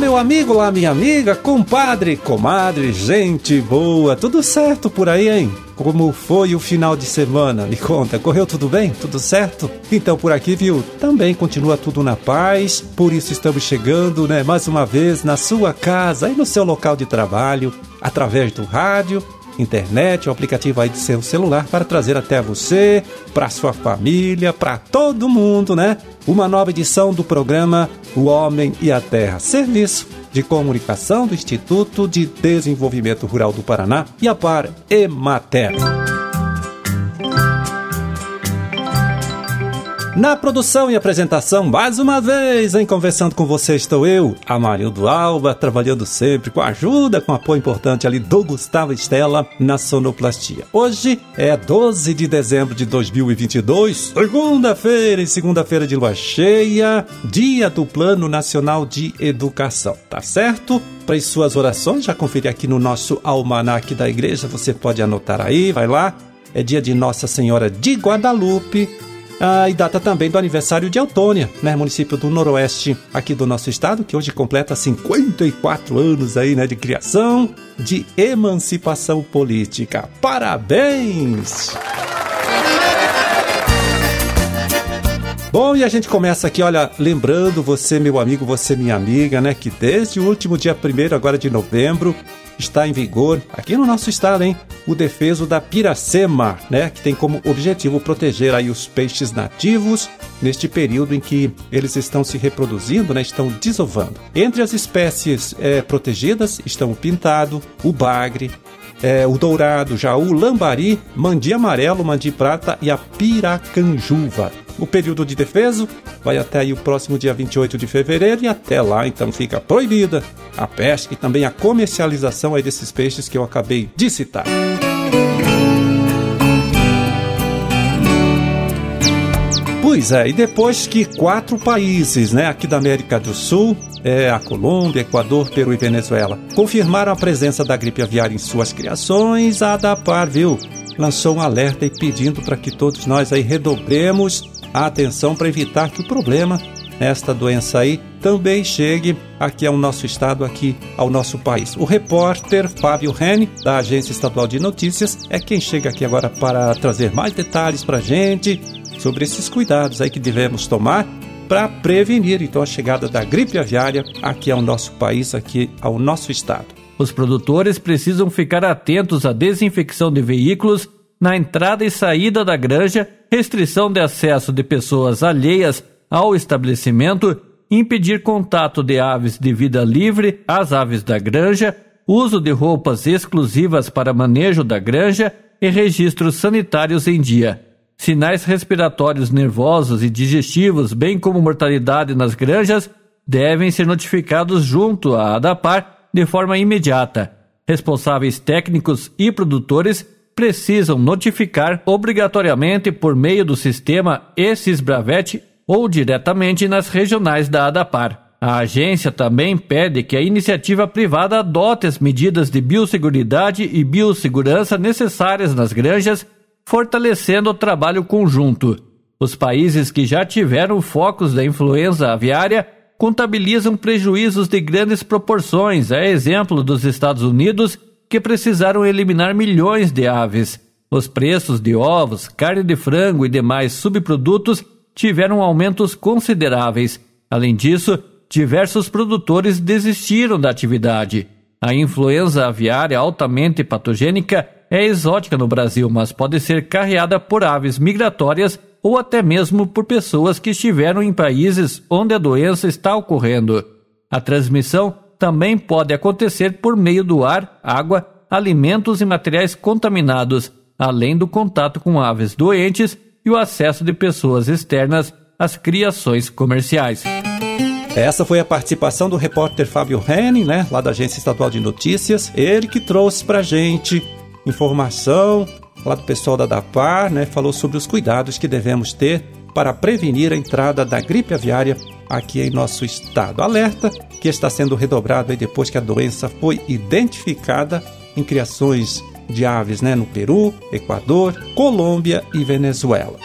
meu amigo, lá, minha amiga, compadre, comadre, gente boa, tudo certo por aí, hein? Como foi o final de semana? Me conta, correu tudo bem? Tudo certo? Então por aqui, viu? Também continua tudo na paz. Por isso estamos chegando, né, mais uma vez na sua casa e no seu local de trabalho, através do rádio internet, o aplicativo aí de seu celular para trazer até você, para sua família, para todo mundo, né? Uma nova edição do programa O Homem e a Terra, serviço de comunicação do Instituto de Desenvolvimento Rural do Paraná e a Par Emater. Na produção e apresentação, mais uma vez, em conversando com você estou eu, Amarildo Alba, trabalhando sempre com ajuda, com apoio importante ali do Gustavo Estela na sonoplastia. Hoje é 12 de dezembro de 2022, segunda-feira e segunda-feira de lua cheia, dia do Plano Nacional de Educação, tá certo? Para as suas orações, já conferi aqui no nosso almanaque da igreja, você pode anotar aí, vai lá. É dia de Nossa Senhora de Guadalupe, ah, e data também do aniversário de Autônia, né, município do Noroeste aqui do nosso estado, que hoje completa 54 anos aí, né, de criação, de emancipação política. Parabéns! Bom, e a gente começa aqui, olha, lembrando você, meu amigo, você, minha amiga, né, que desde o último dia 1 agora de novembro, está em vigor aqui no nosso estado, hein? O defeso da piracema, né? Que tem como objetivo proteger aí os peixes nativos neste período em que eles estão se reproduzindo, né? Estão desovando. Entre as espécies é, protegidas estão o pintado, o bagre, é, o dourado, o lambari, mandi amarelo, mandi prata e a piracanjuva. O período de defeso vai até o próximo dia 28 de fevereiro e até lá então fica proibida a pesca e também a comercialização aí desses peixes que eu acabei de citar. Pois é, e depois que quatro países, né, aqui da América do Sul, é, a Colômbia, Equador, Peru e Venezuela, confirmaram a presença da gripe aviária em suas criações, a ADAPAR, viu, lançou um alerta e pedindo para que todos nós aí redobremos a atenção para evitar que o problema, esta doença aí, também chegue aqui ao nosso estado, aqui ao nosso país. O repórter Fábio Rene, da Agência Estadual de Notícias, é quem chega aqui agora para trazer mais detalhes para a gente sobre esses cuidados aí que devemos tomar para prevenir então a chegada da gripe aviária aqui ao nosso país, aqui ao nosso estado. Os produtores precisam ficar atentos à desinfecção de veículos na entrada e saída da granja, restrição de acesso de pessoas alheias ao estabelecimento, impedir contato de aves de vida livre às aves da granja, uso de roupas exclusivas para manejo da granja e registros sanitários em dia. Sinais respiratórios nervosos e digestivos, bem como mortalidade nas granjas, devem ser notificados junto à ADAPAR de forma imediata. Responsáveis técnicos e produtores precisam notificar obrigatoriamente por meio do sistema ESIS-Bravet ou diretamente nas regionais da ADAPAR. A agência também pede que a iniciativa privada adote as medidas de biosseguridade e biossegurança necessárias nas granjas, fortalecendo o trabalho conjunto. Os países que já tiveram focos da influenza aviária contabilizam prejuízos de grandes proporções, a exemplo dos Estados Unidos que precisaram eliminar milhões de aves. Os preços de ovos, carne de frango e demais subprodutos tiveram aumentos consideráveis. Além disso, diversos produtores desistiram da atividade. A influenza aviária altamente patogênica é exótica no Brasil, mas pode ser carreada por aves migratórias ou até mesmo por pessoas que estiveram em países onde a doença está ocorrendo. A transmissão também pode acontecer por meio do ar, água, alimentos e materiais contaminados, além do contato com aves doentes e o acesso de pessoas externas às criações comerciais. Essa foi a participação do repórter Fábio Henning, né, lá da Agência Estadual de Notícias. Ele que trouxe pra gente informação lá do pessoal da DAPAR, né, falou sobre os cuidados que devemos ter para prevenir a entrada da gripe aviária aqui em nosso estado. Alerta que está sendo redobrado depois que a doença foi identificada em criações de aves né, no Peru, Equador, Colômbia e Venezuela.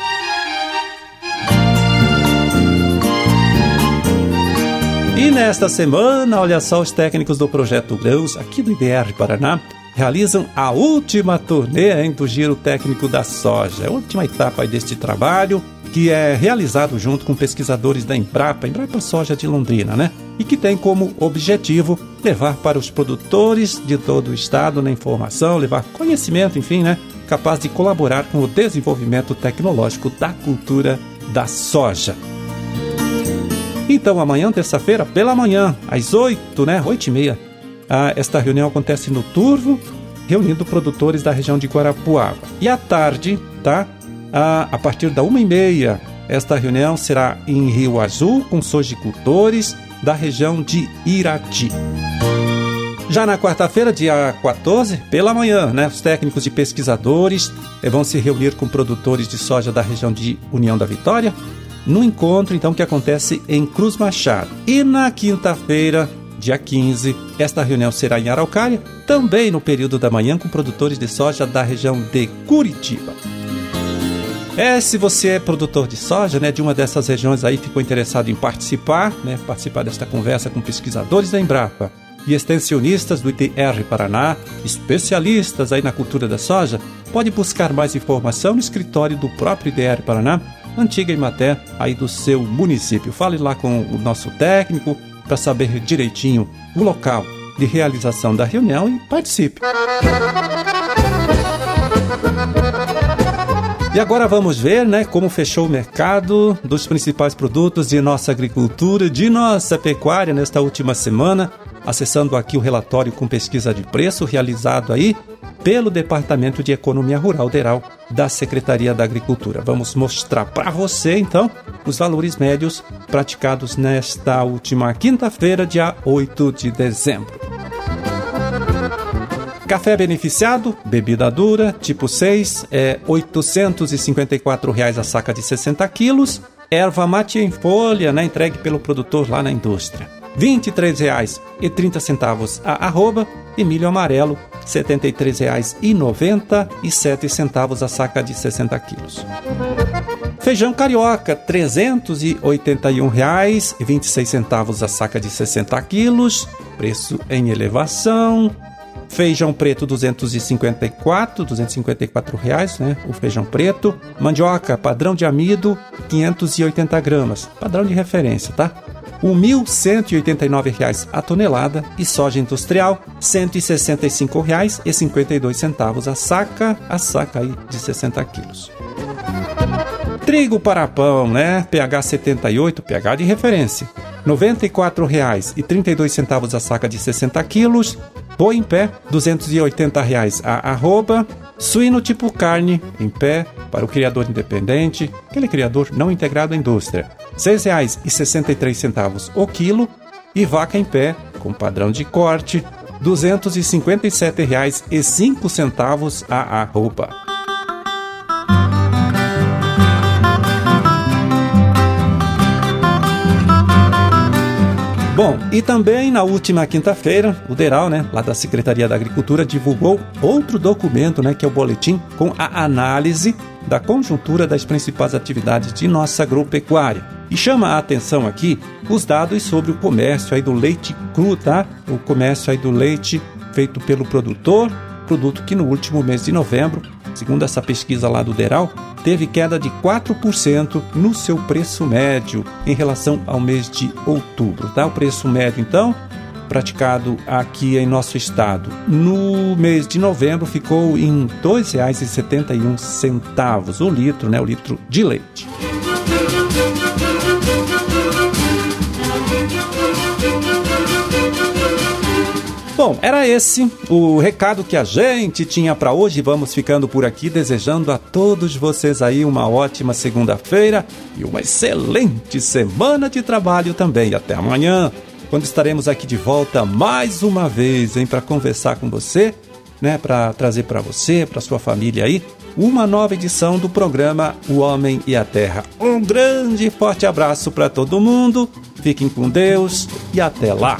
E nesta semana, olha só, os técnicos do Projeto Grãos, aqui do IDR Paraná, realizam a última turnê do Giro Técnico da Soja, a última etapa deste trabalho, que é realizado junto com pesquisadores da Embrapa, Embrapa Soja de Londrina, né? E que tem como objetivo levar para os produtores de todo o estado na informação, levar conhecimento, enfim, né? Capaz de colaborar com o desenvolvimento tecnológico da cultura da soja. Então, amanhã, terça-feira, pela manhã, às 8, né? 8 e meia, ah, esta reunião acontece no Turvo, reunindo produtores da região de Guarapuava. E à tarde, tá? Ah, a partir da uma e meia, esta reunião será em Rio Azul, com sojicultores da região de Irati. Já na quarta-feira, dia 14, pela manhã, né, os técnicos e pesquisadores eh, vão se reunir com produtores de soja da região de União da Vitória, no encontro então que acontece em Cruz Machado. E na quinta-feira, dia 15, esta reunião será em Araucária, também no período da manhã com produtores de soja da região de Curitiba. É, se você é produtor de soja, né, de uma dessas regiões aí, ficou interessado em participar, né, participar desta conversa com pesquisadores da Embrapa e extensionistas do ITR Paraná, especialistas aí na cultura da soja, pode buscar mais informação no escritório do próprio ITR Paraná antiga Imaté aí do seu município. Fale lá com o nosso técnico para saber direitinho o local de realização da reunião e participe. E agora vamos ver, né, como fechou o mercado dos principais produtos de nossa agricultura, de nossa pecuária nesta última semana, acessando aqui o relatório com pesquisa de preço realizado aí pelo Departamento de Economia Rural Deral da Secretaria da Agricultura. Vamos mostrar para você, então, os valores médios praticados nesta última quinta-feira, dia 8 de dezembro. Café beneficiado, bebida dura, tipo 6, é 854 reais a saca de 60 quilos. Erva mate em folha, né, entregue pelo produtor lá na indústria. R$ 23,30 a arroba e milho amarelo R$ 73,97 a saca de 60 quilos. Feijão carioca, R$ 381,26 a saca de 60 quilos, preço em elevação. Feijão preto 254, 254 reais, né? O feijão preto. Mandioca padrão de amido 580 gramas, padrão de referência, tá? R$ 1.189 a tonelada e soja industrial R$ 165,52 a saca, a saca aí de 60 quilos. Trigo para pão, né? pH 78, pH de referência. R$ 94,32 a saca de 60 quilos. Boi em pé, 280 reais a arroba. Suíno tipo carne, em pé, para o criador independente, aquele criador não integrado à indústria. R$ 6,63 o quilo. E vaca em pé, com padrão de corte, R$ 257,05 a arroba. Bom, e também na última quinta-feira, o DERAL, né, lá da Secretaria da Agricultura, divulgou outro documento, né, que é o boletim com a análise da conjuntura das principais atividades de nossa agropecuária. E chama a atenção aqui os dados sobre o comércio aí do leite cru, tá? O comércio aí do leite feito pelo produtor, produto que no último mês de novembro, segundo essa pesquisa lá do DERAL, teve queda de 4% no seu preço médio em relação ao mês de outubro. Tá? O preço médio, então, praticado aqui em nosso estado no mês de novembro ficou em R$ 2,71 o litro, né, o litro de leite. Bom, era esse o recado que a gente tinha para hoje. Vamos ficando por aqui desejando a todos vocês aí uma ótima segunda-feira e uma excelente semana de trabalho também. Até amanhã, quando estaremos aqui de volta mais uma vez, hein, para conversar com você, né, para trazer para você, para sua família aí, uma nova edição do programa O Homem e a Terra. Um grande e forte abraço para todo mundo. Fiquem com Deus e até lá.